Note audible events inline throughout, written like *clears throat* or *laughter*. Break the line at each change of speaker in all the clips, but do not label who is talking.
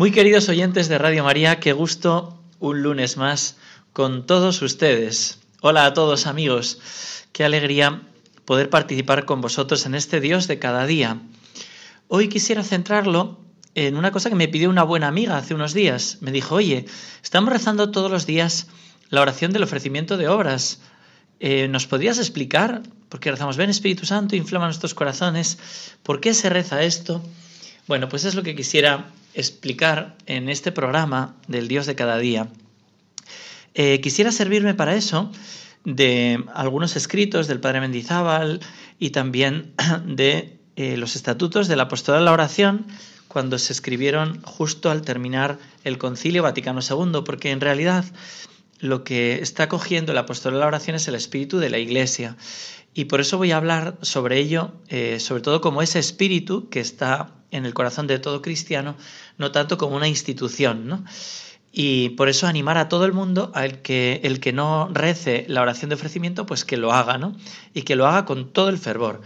Muy queridos oyentes de Radio María, qué gusto un lunes más con todos ustedes. Hola a todos amigos, qué alegría poder participar con vosotros en este Dios de cada día. Hoy quisiera centrarlo en una cosa que me pidió una buena amiga hace unos días. Me dijo, oye, estamos rezando todos los días la oración del ofrecimiento de obras. Eh, ¿Nos podrías explicar? Porque rezamos, ven Espíritu Santo, inflama nuestros corazones. ¿Por qué se reza esto? Bueno, pues es lo que quisiera explicar en este programa del Dios de cada día. Eh, quisiera servirme para eso de algunos escritos del Padre Mendizábal y también *clears throat* de eh, los estatutos del apostolado de la oración cuando se escribieron justo al terminar el Concilio Vaticano II, porque en realidad lo que está cogiendo el apostolado de la oración es el espíritu de la Iglesia. Y por eso voy a hablar sobre ello, eh, sobre todo como ese espíritu que está en el corazón de todo cristiano, no tanto como una institución, ¿no? Y por eso animar a todo el mundo, al que el que no rece la oración de ofrecimiento, pues que lo haga, ¿no? Y que lo haga con todo el fervor.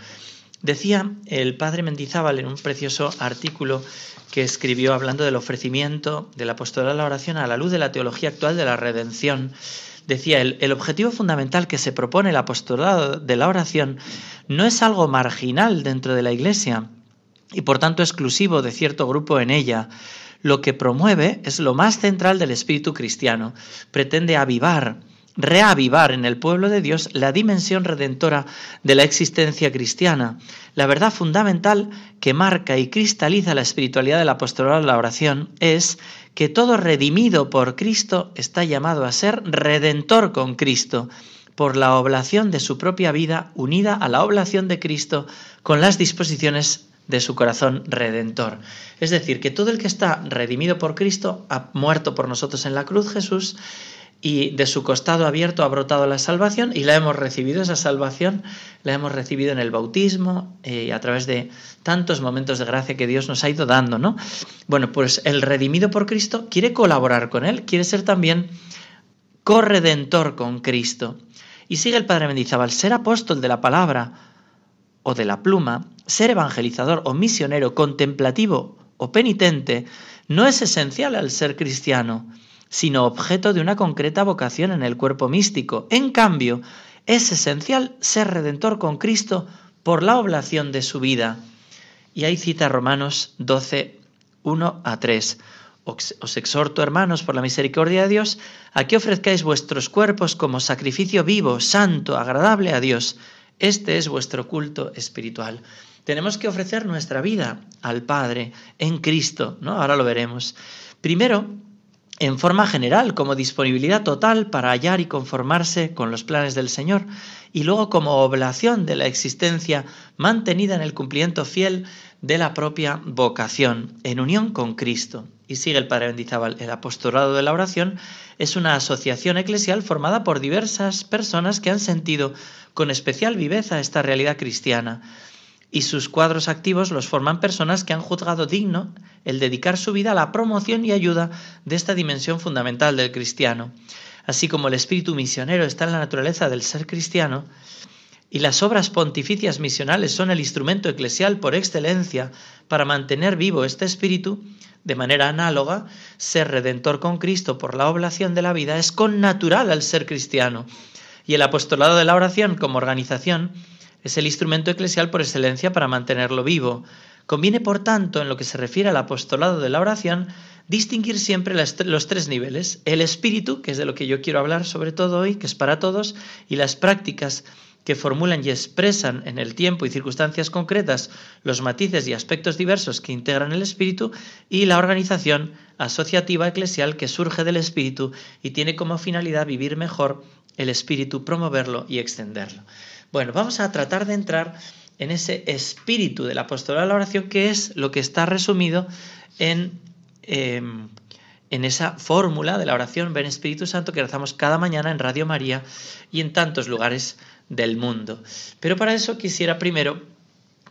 Decía el padre Mendizábal en un precioso artículo que escribió hablando del ofrecimiento del apostolado de la oración a la luz de la teología actual de la redención. Decía él, el objetivo fundamental que se propone el apostolado de la oración no es algo marginal dentro de la Iglesia, y por tanto exclusivo de cierto grupo en ella. Lo que promueve es lo más central del espíritu cristiano. Pretende avivar, reavivar en el pueblo de Dios la dimensión redentora de la existencia cristiana, la verdad fundamental que marca y cristaliza la espiritualidad del apostolado de la oración es que todo redimido por Cristo está llamado a ser redentor con Cristo, por la oblación de su propia vida unida a la oblación de Cristo con las disposiciones de su corazón redentor. Es decir, que todo el que está redimido por Cristo ha muerto por nosotros en la cruz Jesús y de su costado abierto ha brotado la salvación y la hemos recibido, esa salvación la hemos recibido en el bautismo eh, a través de tantos momentos de gracia que Dios nos ha ido dando, ¿no? Bueno, pues el redimido por Cristo quiere colaborar con Él, quiere ser también corredentor con Cristo. Y sigue el Padre Mendizábal, ser apóstol de la palabra o de la pluma, ser evangelizador o misionero, contemplativo o penitente, no es esencial al ser cristiano, sino objeto de una concreta vocación en el cuerpo místico. En cambio, es esencial ser redentor con Cristo por la oblación de su vida. Y ahí cita Romanos 12, 1 a 3. Os exhorto, hermanos, por la misericordia de Dios, a que ofrezcáis vuestros cuerpos como sacrificio vivo, santo, agradable a Dios, este es vuestro culto espiritual. Tenemos que ofrecer nuestra vida al Padre en Cristo, ¿no? Ahora lo veremos. Primero, en forma general, como disponibilidad total para hallar y conformarse con los planes del Señor, y luego como oblación de la existencia mantenida en el cumplimiento fiel de la propia vocación, en unión con Cristo. Y sigue el Padre Bendizábal, el apostolado de la oración es una asociación eclesial formada por diversas personas que han sentido con especial viveza esta realidad cristiana, y sus cuadros activos los forman personas que han juzgado digno el dedicar su vida a la promoción y ayuda de esta dimensión fundamental del cristiano. Así como el espíritu misionero está en la naturaleza del ser cristiano, y las obras pontificias misionales son el instrumento eclesial por excelencia para mantener vivo este espíritu, de manera análoga, ser redentor con Cristo por la oblación de la vida es connatural al ser cristiano. Y el apostolado de la oración como organización es el instrumento eclesial por excelencia para mantenerlo vivo. Conviene, por tanto, en lo que se refiere al apostolado de la oración, distinguir siempre los tres niveles, el espíritu, que es de lo que yo quiero hablar sobre todo hoy, que es para todos, y las prácticas que formulan y expresan en el tiempo y circunstancias concretas los matices y aspectos diversos que integran el espíritu, y la organización asociativa eclesial que surge del espíritu y tiene como finalidad vivir mejor el espíritu, promoverlo y extenderlo. Bueno, vamos a tratar de entrar en ese espíritu del apostolado de la oración, que es lo que está resumido en, em, en esa fórmula de la oración Ven Espíritu Santo que rezamos cada mañana en Radio María y en tantos lugares del mundo. Pero para eso quisiera primero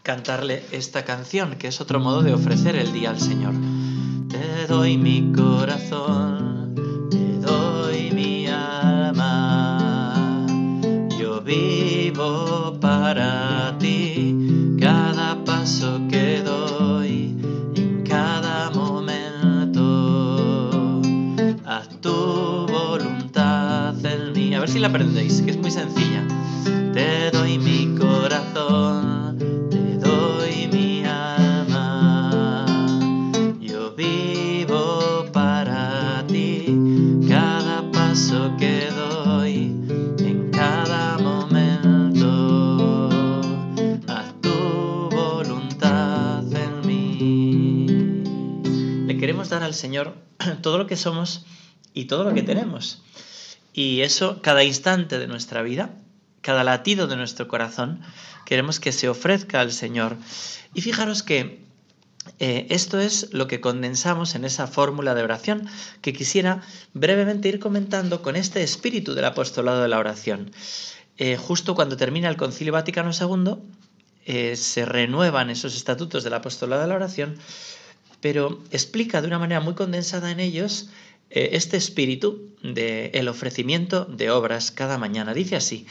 cantarle esta canción, que es otro modo de ofrecer el día al Señor. Te doy mi corazón, si la aprendéis, que es muy sencilla. Te doy mi corazón, te doy mi alma. Yo vivo para ti, cada paso que doy, en cada momento. Haz tu voluntad en mí. Le queremos dar al Señor *clears throat* todo lo que somos y todo lo que tenemos. Y eso cada instante de nuestra vida cada latido de nuestro corazón, queremos que se ofrezca al Señor. Y fijaros que eh, esto es lo que condensamos en esa fórmula de oración que quisiera brevemente ir comentando con este espíritu del apostolado de la oración. Eh, justo cuando termina el Concilio Vaticano II, eh, se renuevan esos estatutos del apostolado de la oración, pero explica de una manera muy condensada en ellos este espíritu del ofrecimiento de obras cada mañana. Dice así,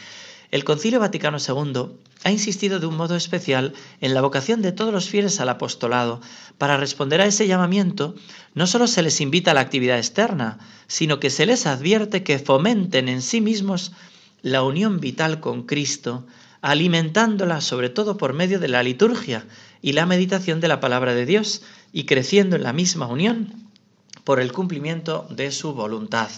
el Concilio Vaticano II ha insistido de un modo especial en la vocación de todos los fieles al apostolado. Para responder a ese llamamiento, no solo se les invita a la actividad externa, sino que se les advierte que fomenten en sí mismos la unión vital con Cristo, alimentándola sobre todo por medio de la liturgia y la meditación de la palabra de Dios, y creciendo en la misma unión por el cumplimiento de su voluntad.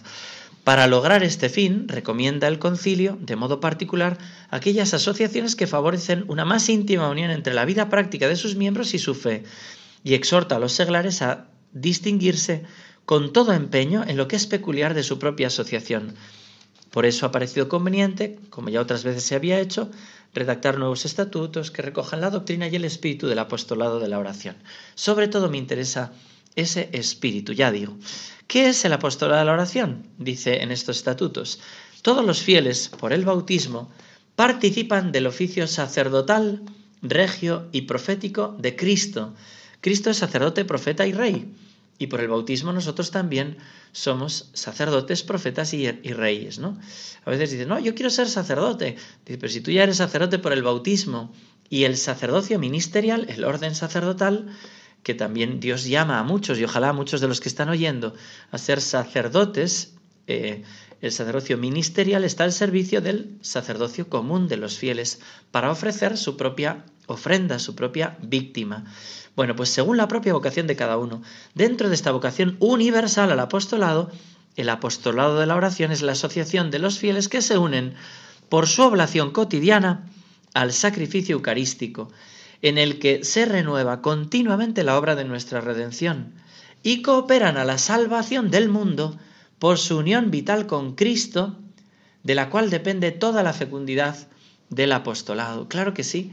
Para lograr este fin, recomienda el concilio, de modo particular, aquellas asociaciones que favorecen una más íntima unión entre la vida práctica de sus miembros y su fe, y exhorta a los seglares a distinguirse con todo empeño en lo que es peculiar de su propia asociación. Por eso ha parecido conveniente, como ya otras veces se había hecho, redactar nuevos estatutos que recojan la doctrina y el espíritu del apostolado de la oración. Sobre todo me interesa ese espíritu, ya digo. ¿Qué es el apostolado de la oración? Dice en estos estatutos. Todos los fieles, por el bautismo, participan del oficio sacerdotal, regio y profético de Cristo. Cristo es sacerdote, profeta y rey. Y por el bautismo nosotros también somos sacerdotes, profetas y, reyes, ¿no? A veces dicen, no, yo quiero ser sacerdote. Dice, pero si tú ya eres sacerdote por el bautismo y el sacerdocio ministerial, el orden sacerdotal, que también Dios llama a muchos, y ojalá a muchos de los que están oyendo, a ser sacerdotes, eh, el sacerdocio ministerial está al servicio del sacerdocio común de los fieles para ofrecer su propia ofrenda, su propia víctima. Bueno, pues según la propia vocación de cada uno, dentro de esta vocación universal al apostolado, el apostolado de la oración es la asociación de los fieles que se unen por su oblación cotidiana al sacrificio eucarístico en el que se renueva continuamente la obra de nuestra redención y cooperan a la salvación del mundo por su unión vital con Cristo, de la cual depende toda la fecundidad del apostolado. Claro que sí,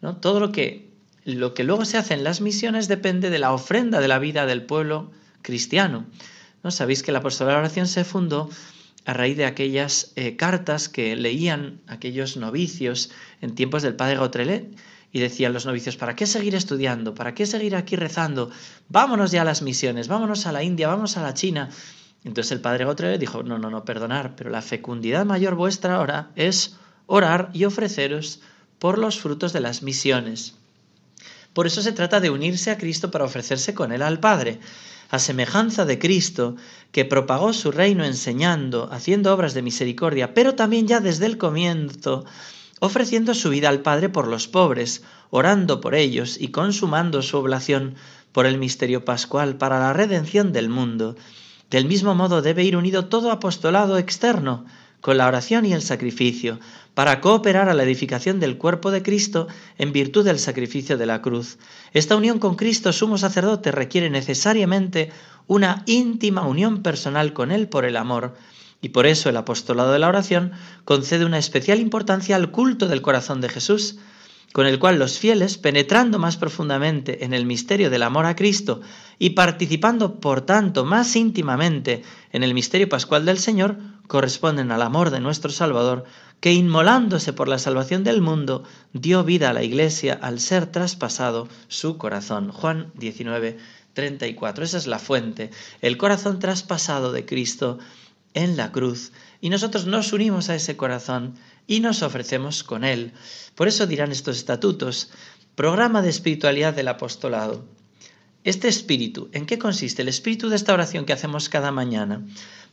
¿no? Todo lo que, lo que luego se hace en las misiones depende de la ofrenda de la vida del pueblo cristiano. ¿No? Sabéis que la apostolado de la oración se fundó a raíz de aquellas eh, cartas que leían aquellos novicios en tiempos del padre Gautrelet y decían los novicios, ¿para qué seguir estudiando? ¿Para qué seguir aquí rezando? Vámonos ya a las misiones, vámonos a la India, vámonos a la China. Entonces el padre Gotre dijo, no, no, no, perdonar, pero la fecundidad mayor vuestra ahora es orar y ofreceros por los frutos de las misiones. Por eso se trata de unirse a Cristo para ofrecerse con Él al Padre, a semejanza de Cristo, que propagó su reino enseñando, haciendo obras de misericordia, pero también ya desde el comienzo ofreciendo su vida al Padre por los pobres, orando por ellos y consumando su oblación por el misterio pascual para la redención del mundo. Del mismo modo debe ir unido todo apostolado externo, con la oración y el sacrificio, para cooperar a la edificación del cuerpo de Cristo en virtud del sacrificio de la cruz. Esta unión con Cristo sumo sacerdote requiere necesariamente una íntima unión personal con Él por el amor, y por eso el apostolado de la oración concede una especial importancia al culto del corazón de Jesús, con el cual los fieles, penetrando más profundamente en el misterio del amor a Cristo y participando, por tanto, más íntimamente en el misterio pascual del Señor, corresponden al amor de nuestro Salvador, que inmolándose por la salvación del mundo, dio vida a la Iglesia al ser traspasado su corazón. Juan 19, 34. Esa es la fuente, el corazón traspasado de Cristo en la cruz. Y nosotros nos unimos a ese corazón y nos ofrecemos con Él. Por eso dirán estos estatutos, programa de espiritualidad del apostolado. Este espíritu, ¿en qué consiste? El espíritu de esta oración que hacemos cada mañana.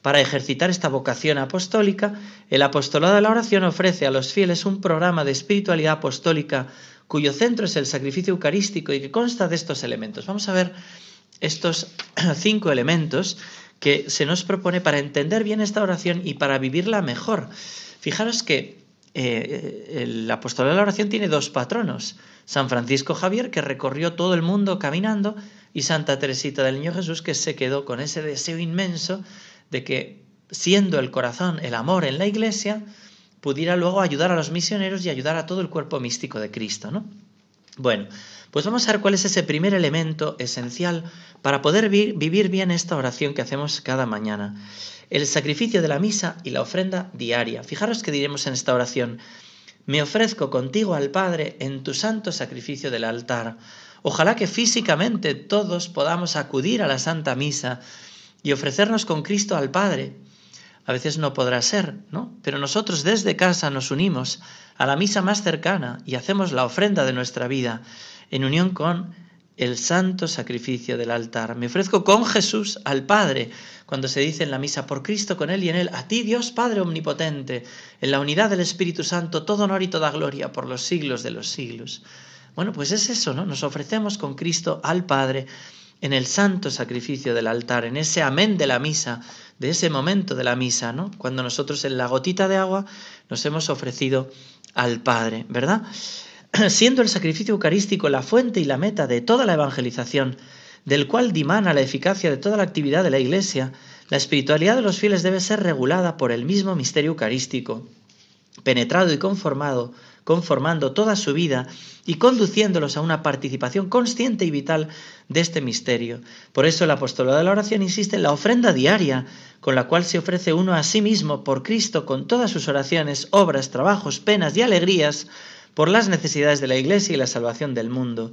Para ejercitar esta vocación apostólica, el apostolado de la oración ofrece a los fieles un programa de espiritualidad apostólica cuyo centro es el sacrificio eucarístico y que consta de estos elementos. Vamos a ver estos *clears throat* cinco elementos que se nos propone para entender bien esta oración y para vivirla mejor. Fijaros que eh, el apostolado de la oración tiene dos patronos. San Francisco Javier, que recorrió todo el mundo caminando, y Santa Teresita del Niño Jesús, que se quedó con ese deseo inmenso de que, siendo el corazón el amor en la iglesia, pudiera luego ayudar a los misioneros y ayudar a todo el cuerpo místico de Cristo, ¿no? Bueno, pues vamos a ver cuál es ese primer elemento esencial para poder vivir bien esta oración que hacemos cada mañana el sacrificio de la misa y la ofrenda diaria. Fijaros que diremos en esta oración, me ofrezco contigo al Padre en tu santo sacrificio del altar. Ojalá que físicamente todos podamos acudir a la Santa Misa y ofrecernos con Cristo al Padre. A veces no podrá ser, ¿no? Pero nosotros desde casa nos unimos a la misa más cercana y hacemos la ofrenda de nuestra vida en unión con el santo sacrificio del altar. Me ofrezco con Jesús al Padre, cuando se dice en la misa, por Cristo, con Él y en Él, a ti Dios Padre Omnipotente, en la unidad del Espíritu Santo, todo honor y toda gloria por los siglos de los siglos. Bueno, pues es eso, ¿no? Nos ofrecemos con Cristo al Padre en el santo sacrificio del altar, en ese amén de la misa, de ese momento de la misa, ¿no? Cuando nosotros en la gotita de agua nos hemos ofrecido al Padre, ¿verdad? *clears throat* siendo el sacrificio eucarístico la fuente y la meta de toda la evangelización, del cual dimana la eficacia de toda la actividad de la Iglesia, la espiritualidad de los fieles debe ser regulada por el mismo misterio eucarístico, penetrado y conformado, conformando toda su vida y conduciéndolos a una participación consciente y vital de este misterio. Por eso el apostolado de la oración insiste en la ofrenda diaria, con la cual se ofrece uno a sí mismo por Cristo con todas sus oraciones, obras, trabajos, penas y alegrías, por las necesidades de la Iglesia y la salvación del mundo.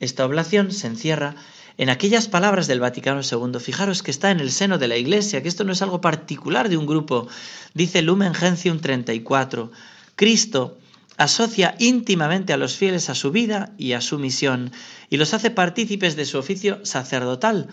Esta oblación se encierra en aquellas palabras del Vaticano II. Fijaros que está en el seno de la Iglesia, que esto no es algo particular de un grupo. Dice Lumen Gentium 34. Cristo asocia íntimamente a los fieles a su vida y a su misión, y los hace partícipes de su oficio sacerdotal,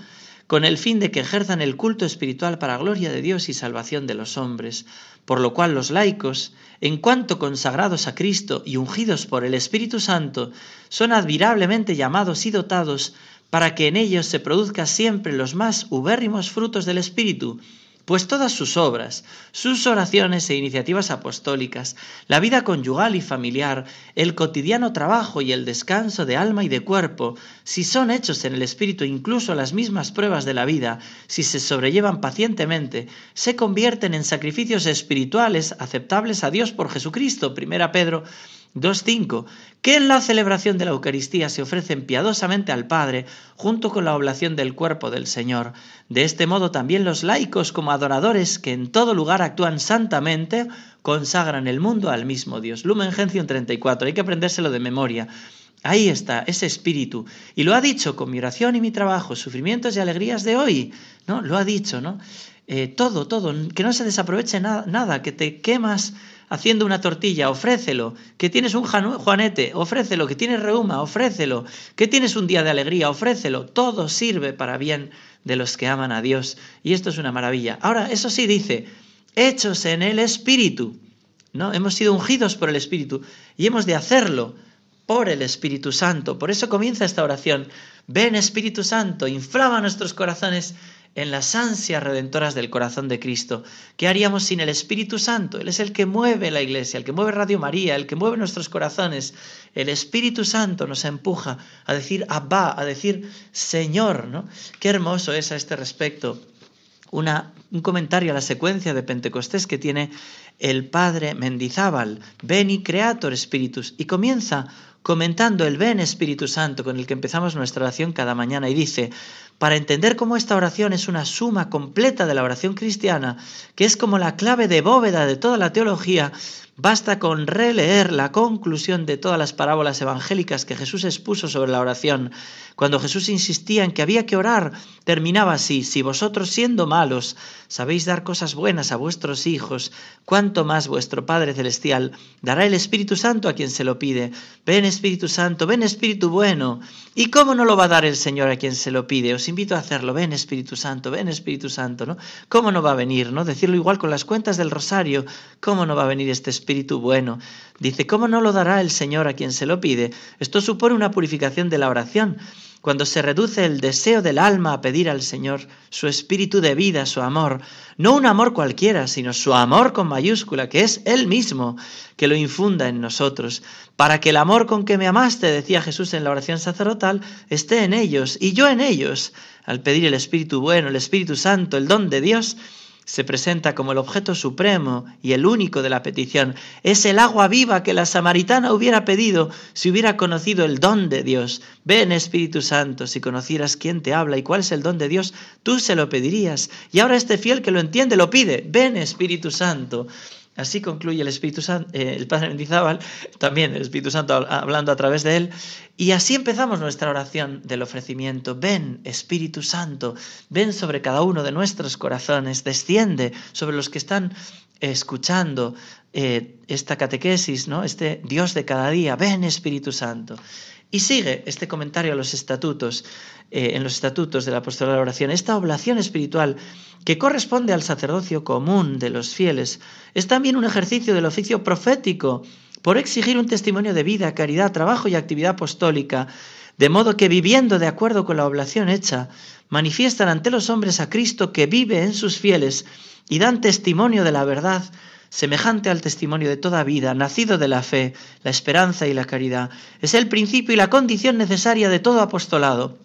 con el fin de que ejerzan el culto espiritual para gloria de Dios y salvación de los hombres, por lo cual los laicos, en cuanto consagrados a Cristo y ungidos por el Espíritu Santo, son admirablemente llamados y dotados para que en ellos se produzcan siempre los más ubérrimos frutos del Espíritu, pues todas sus obras, sus oraciones e iniciativas apostólicas, la vida conyugal y familiar, el cotidiano trabajo y el descanso de alma y de cuerpo, si son hechos en el espíritu incluso las mismas pruebas de la vida, si se sobrellevan pacientemente, se convierten en sacrificios espirituales aceptables a Dios por Jesucristo. Primera Pedro 2.5. Que en la celebración de la Eucaristía se ofrecen piadosamente al Padre junto con la oblación del cuerpo del Señor. De este modo también los laicos como adoradores que en todo lugar actúan santamente consagran el mundo al mismo Dios. Lumen Gentium 34. Hay que aprendérselo de memoria. Ahí está, ese espíritu. Y lo ha dicho con mi oración y mi trabajo, sufrimientos y alegrías de hoy. ¿No? Lo ha dicho, ¿no? Eh, todo, todo. Que no se desaproveche nada, que te quemas haciendo una tortilla, ofrécelo. Que tienes un juanete, ofrécelo. Que tienes reuma, ofrécelo. Que tienes un día de alegría, ofrécelo. Todo sirve para bien de los que aman a Dios. Y esto es una maravilla. Ahora, eso sí dice, hechos en el Espíritu. ¿no? Hemos sido ungidos por el Espíritu y hemos de hacerlo por el Espíritu Santo. Por eso comienza esta oración. Ven Espíritu Santo, inflama nuestros corazones en las ansias redentoras del corazón de Cristo. ¿Qué haríamos sin el Espíritu Santo? Él es el que mueve la iglesia, el que mueve Radio María, el que mueve nuestros corazones. El Espíritu Santo nos empuja a decir Abba, a decir Señor, ¿no? Qué hermoso es a este respecto un comentario a la secuencia de Pentecostés que tiene el padre Mendizábal, Beni Creator Spiritus, y comienza comentando el Ven Espíritu Santo con el que empezamos nuestra oración cada mañana y dice, para entender cómo esta oración es una suma completa de la oración cristiana, que es como la clave de bóveda de toda la teología, basta con releer la conclusión de todas las parábolas evangélicas que Jesús expuso sobre la oración. Cuando Jesús insistía en que había que orar, terminaba así, si vosotros siendo malos sabéis dar cosas buenas a vuestros hijos, cuánto más vuestro Padre Celestial dará el Espíritu Santo a quien se lo pide. Ven Espíritu Santo, ven Espíritu bueno. ¿Y cómo no lo va a dar el Señor a quien se lo pide? Os invito a hacerlo. Ven Espíritu Santo, ven Espíritu Santo, ¿no? ¿Cómo no va a venir, no? Decirlo igual con las cuentas del rosario. ¿Cómo no va a venir este Espíritu bueno? Dice, ¿cómo no lo dará el Señor a quien se lo pide? Esto supone una purificación de la oración. Cuando se reduce el deseo del alma a pedir al Señor su espíritu de vida, su amor, no un amor cualquiera, sino su amor con mayúscula, que es Él mismo, que lo infunda en nosotros, para que el amor con que me amaste, decía Jesús en la oración sacerdotal, esté en ellos y yo en ellos. Al pedir el Espíritu bueno, el Espíritu Santo, el don de Dios, se presenta como el objeto supremo y el único de la petición. Es el agua viva que la samaritana hubiera pedido si hubiera conocido el don de Dios. Ven Espíritu Santo, si conocieras quién te habla y cuál es el don de Dios, tú se lo pedirías. Y ahora este fiel que lo entiende lo pide. Ven Espíritu Santo. Así concluye el Espíritu Santo, eh, el Padre Mendizábal, también el Espíritu Santo hablando a través de él. Y así empezamos nuestra oración del ofrecimiento. Ven, Espíritu Santo, ven sobre cada uno de nuestros corazones, desciende sobre los que están escuchando eh, esta catequesis, ¿no? Este Dios de cada día. Ven, Espíritu Santo. Y sigue este comentario a los estatutos, eh, en los estatutos de la oración, esta oblación espiritual que corresponde al sacerdocio común de los fieles, es también un ejercicio del oficio profético por exigir un testimonio de vida, caridad, trabajo y actividad apostólica, de modo que viviendo de acuerdo con la oblación hecha, manifiestan ante los hombres a Cristo que vive en sus fieles y dan testimonio de la verdad semejante al testimonio de toda vida, nacido de la fe, la esperanza y la caridad. Es el principio y la condición necesaria de todo apostolado,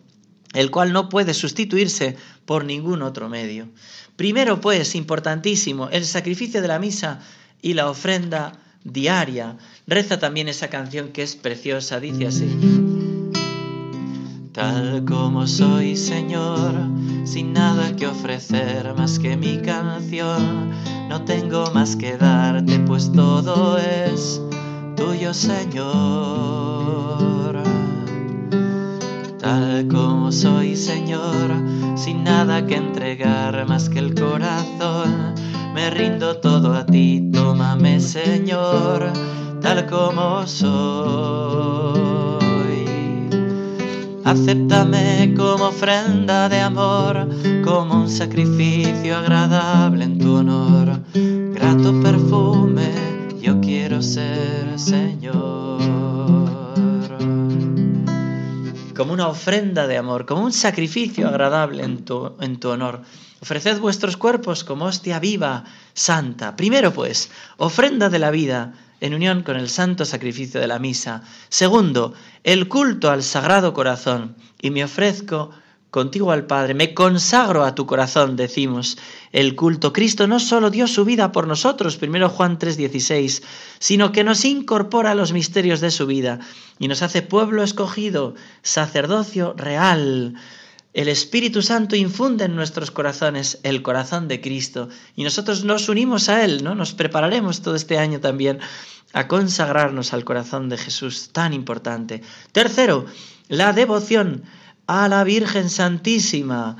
el cual no puede sustituirse por ningún otro medio. Primero, pues, importantísimo, el sacrificio de la misa y la ofrenda diaria. Reza también esa canción que es preciosa, dice así. Tal como soy, Señor, sin nada que ofrecer más que mi canción no tengo más que darte, pues todo es tuyo, Señor. Tal como soy, Señor, sin nada que entregar más que el corazón, me rindo todo a ti, tómame, Señor, tal como soy. Acéptame como ofrenda de amor, como un sacrificio agradable en tu honor. Grato perfume, yo quiero ser Señor. Como una ofrenda de amor, como un sacrificio agradable en tu, en tu honor. Ofreced vuestros cuerpos como hostia viva, santa. Primero pues, ofrenda de la vida en unión con el santo sacrificio de la misa. Segundo, el culto al Sagrado Corazón. Y me ofrezco contigo al Padre, me consagro a tu corazón, decimos. El culto, Cristo no solo dio su vida por nosotros, primero Juan 3:16, sino que nos incorpora a los misterios de su vida y nos hace pueblo escogido, sacerdocio real, el Espíritu Santo infunde en nuestros corazones el corazón de Cristo y nosotros nos unimos a Él, ¿no? Nos prepararemos todo este año también a consagrarnos al corazón de Jesús, tan importante. Tercero, la devoción a la Virgen Santísima.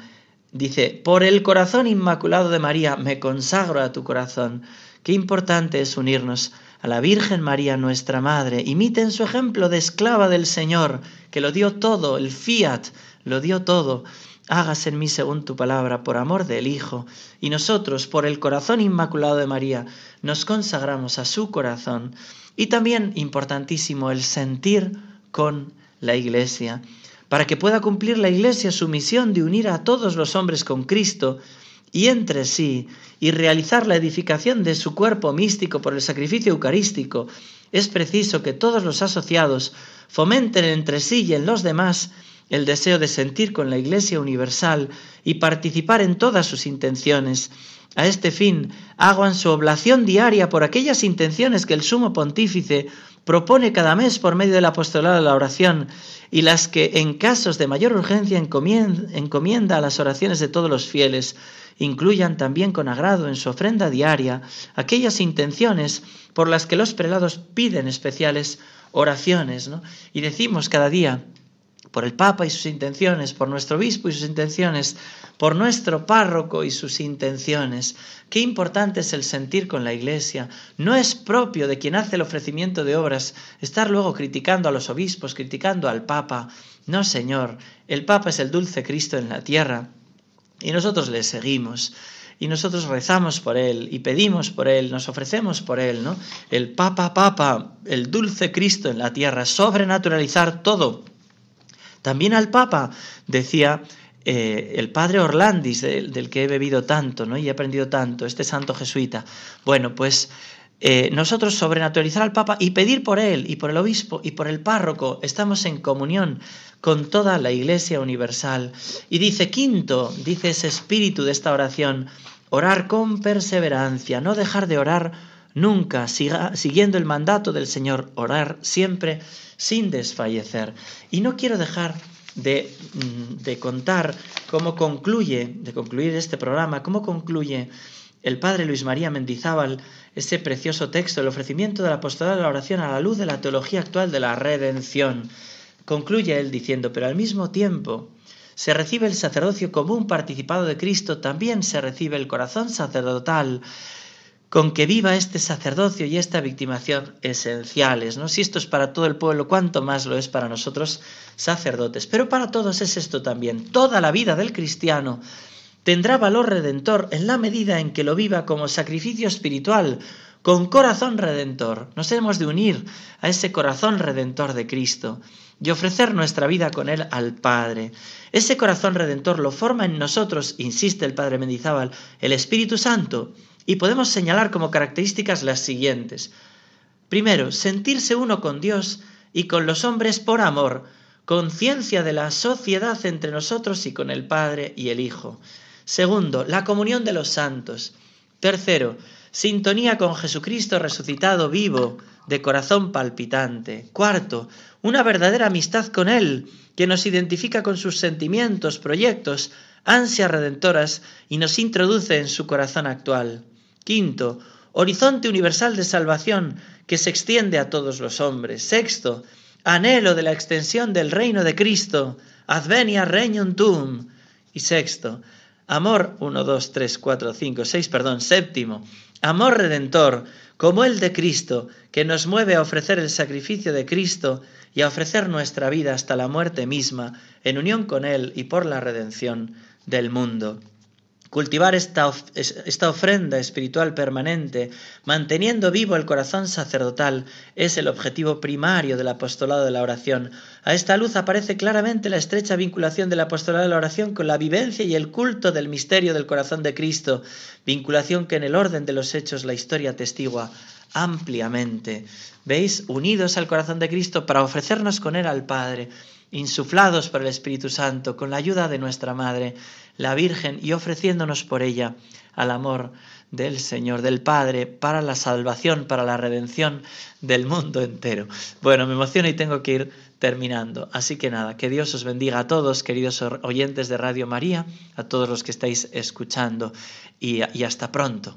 Dice, por el corazón inmaculado de María me consagro a tu corazón. Qué importante es unirnos a la Virgen María, nuestra Madre. Imiten su ejemplo de esclava del Señor, que lo dio todo, el fiat, lo dio todo. Hágase en mí según tu palabra, por amor del Hijo. Y nosotros, por el corazón inmaculado de María, nos consagramos a su corazón. Y también, importantísimo, el sentir con la Iglesia. para que pueda cumplir la Iglesia su misión de unir a todos los hombres con Cristo y entre sí y realizar la edificación de su cuerpo místico por el sacrificio eucarístico, es preciso que todos los asociados fomenten entre sí y en los demás el deseo de sentir con la Iglesia universal y participar en todas sus intenciones. A este fin, hagan su oblación diaria por aquellas intenciones que el sumo pontífice propone cada mes por medio del apostolado de la oración y las que en casos de mayor urgencia encomienda a las oraciones de todos los fieles, incluyan también con agrado en su ofrenda diaria aquellas intenciones por las que los prelados piden especiales oraciones. Y decimos cada día, por el Papa y sus intenciones, por nuestro obispo y sus intenciones, por nuestro párroco y sus intenciones. Qué importante es el sentir con la Iglesia. No es propio de quien hace el ofrecimiento de obras estar luego criticando a los obispos, criticando al Papa. No, Señor, el Papa es el dulce Cristo en la tierra y nosotros le seguimos y nosotros rezamos por él y pedimos por él, nos ofrecemos por él, ¿no? El Papa Papa, el dulce Cristo en la tierra, sobrenaturalizar todo también al Papa decía eh, el padre Orlandis, del, que he bebido tanto ¿no? y he aprendido tanto, este santo jesuita. Bueno, pues eh, nosotros sobrenaturalizar al Papa y pedir por él y por el obispo y por el párroco, estamos en comunión con toda la Iglesia universal. Y dice quinto, dice ese espíritu de esta oración, orar con perseverancia, no dejar de orar nunca, siguiendo el mandato del Señor, orar siempre sin desfallecer. Y no quiero dejar de, mm, de, contar cómo concluye, de concluir este programa, cómo concluye el padre Luis María Mendizábal ese precioso texto, el ofrecimiento del apostolado de la oración a la luz de la teología actual de la redención. Concluye él diciendo, pero al mismo tiempo se recibe el sacerdocio común participado de Cristo, también se recibe el corazón sacerdotal con que viva este sacerdocio y esta victimación esenciales. ¿no? Si esto es para todo el pueblo, cuánto más lo es para nosotros sacerdotes. Pero para todos es esto también. Toda la vida del cristiano tendrá valor redentor en la medida en que lo viva como sacrificio espiritual, con corazón redentor. Nos hemos de unir a ese corazón redentor de Cristo y ofrecer nuestra vida con Él al Padre. Ese corazón redentor lo forma en nosotros, insiste el Padre Mendizábal, el Espíritu Santo, y podemos señalar como características las siguientes. Primero, sentirse uno con Dios y con los hombres por amor, conciencia de la sociedad entre nosotros y con el Padre y el Hijo. Segundo, la comunión de los santos. Tercero, sintonía con Jesucristo resucitado vivo, de corazón palpitante. Cuarto, una verdadera amistad con Él, que nos identifica con sus sentimientos, proyectos, ansias redentoras y nos introduce en su corazón actual. Quinto, horizonte universal de salvación que se extiende a todos los hombres. Sexto, anhelo de la extensión del reino de Cristo. Advenia regnum tuum. Y sexto, amor, 1, 2, 3, 4, 5, 6, perdón, séptimo, amor redentor, como el de Cristo, que nos mueve a ofrecer el sacrificio de Cristo y a ofrecer nuestra vida hasta la muerte misma, en unión con Él y por la redención del mundo. Cultivar esta, esta, ofrenda espiritual permanente, manteniendo vivo el corazón sacerdotal, es el objetivo primario del apostolado de la oración. A esta luz aparece claramente la estrecha vinculación del apostolado de la oración con la vivencia y el culto del misterio del corazón de Cristo, vinculación que en el orden de los hechos la historia testigua ampliamente. ¿Veis? Unidos al corazón de Cristo para ofrecernos con Él al Padre insuflados por el Espíritu Santo, con la ayuda de nuestra Madre, la Virgen, y ofreciéndonos por ella al amor del Señor, del Padre, para la salvación, para la redención del mundo entero. Bueno, me emociono y tengo que ir terminando. Así que nada, que Dios os bendiga a todos, queridos oyentes de Radio María, a todos los que estáis escuchando, y, y hasta pronto.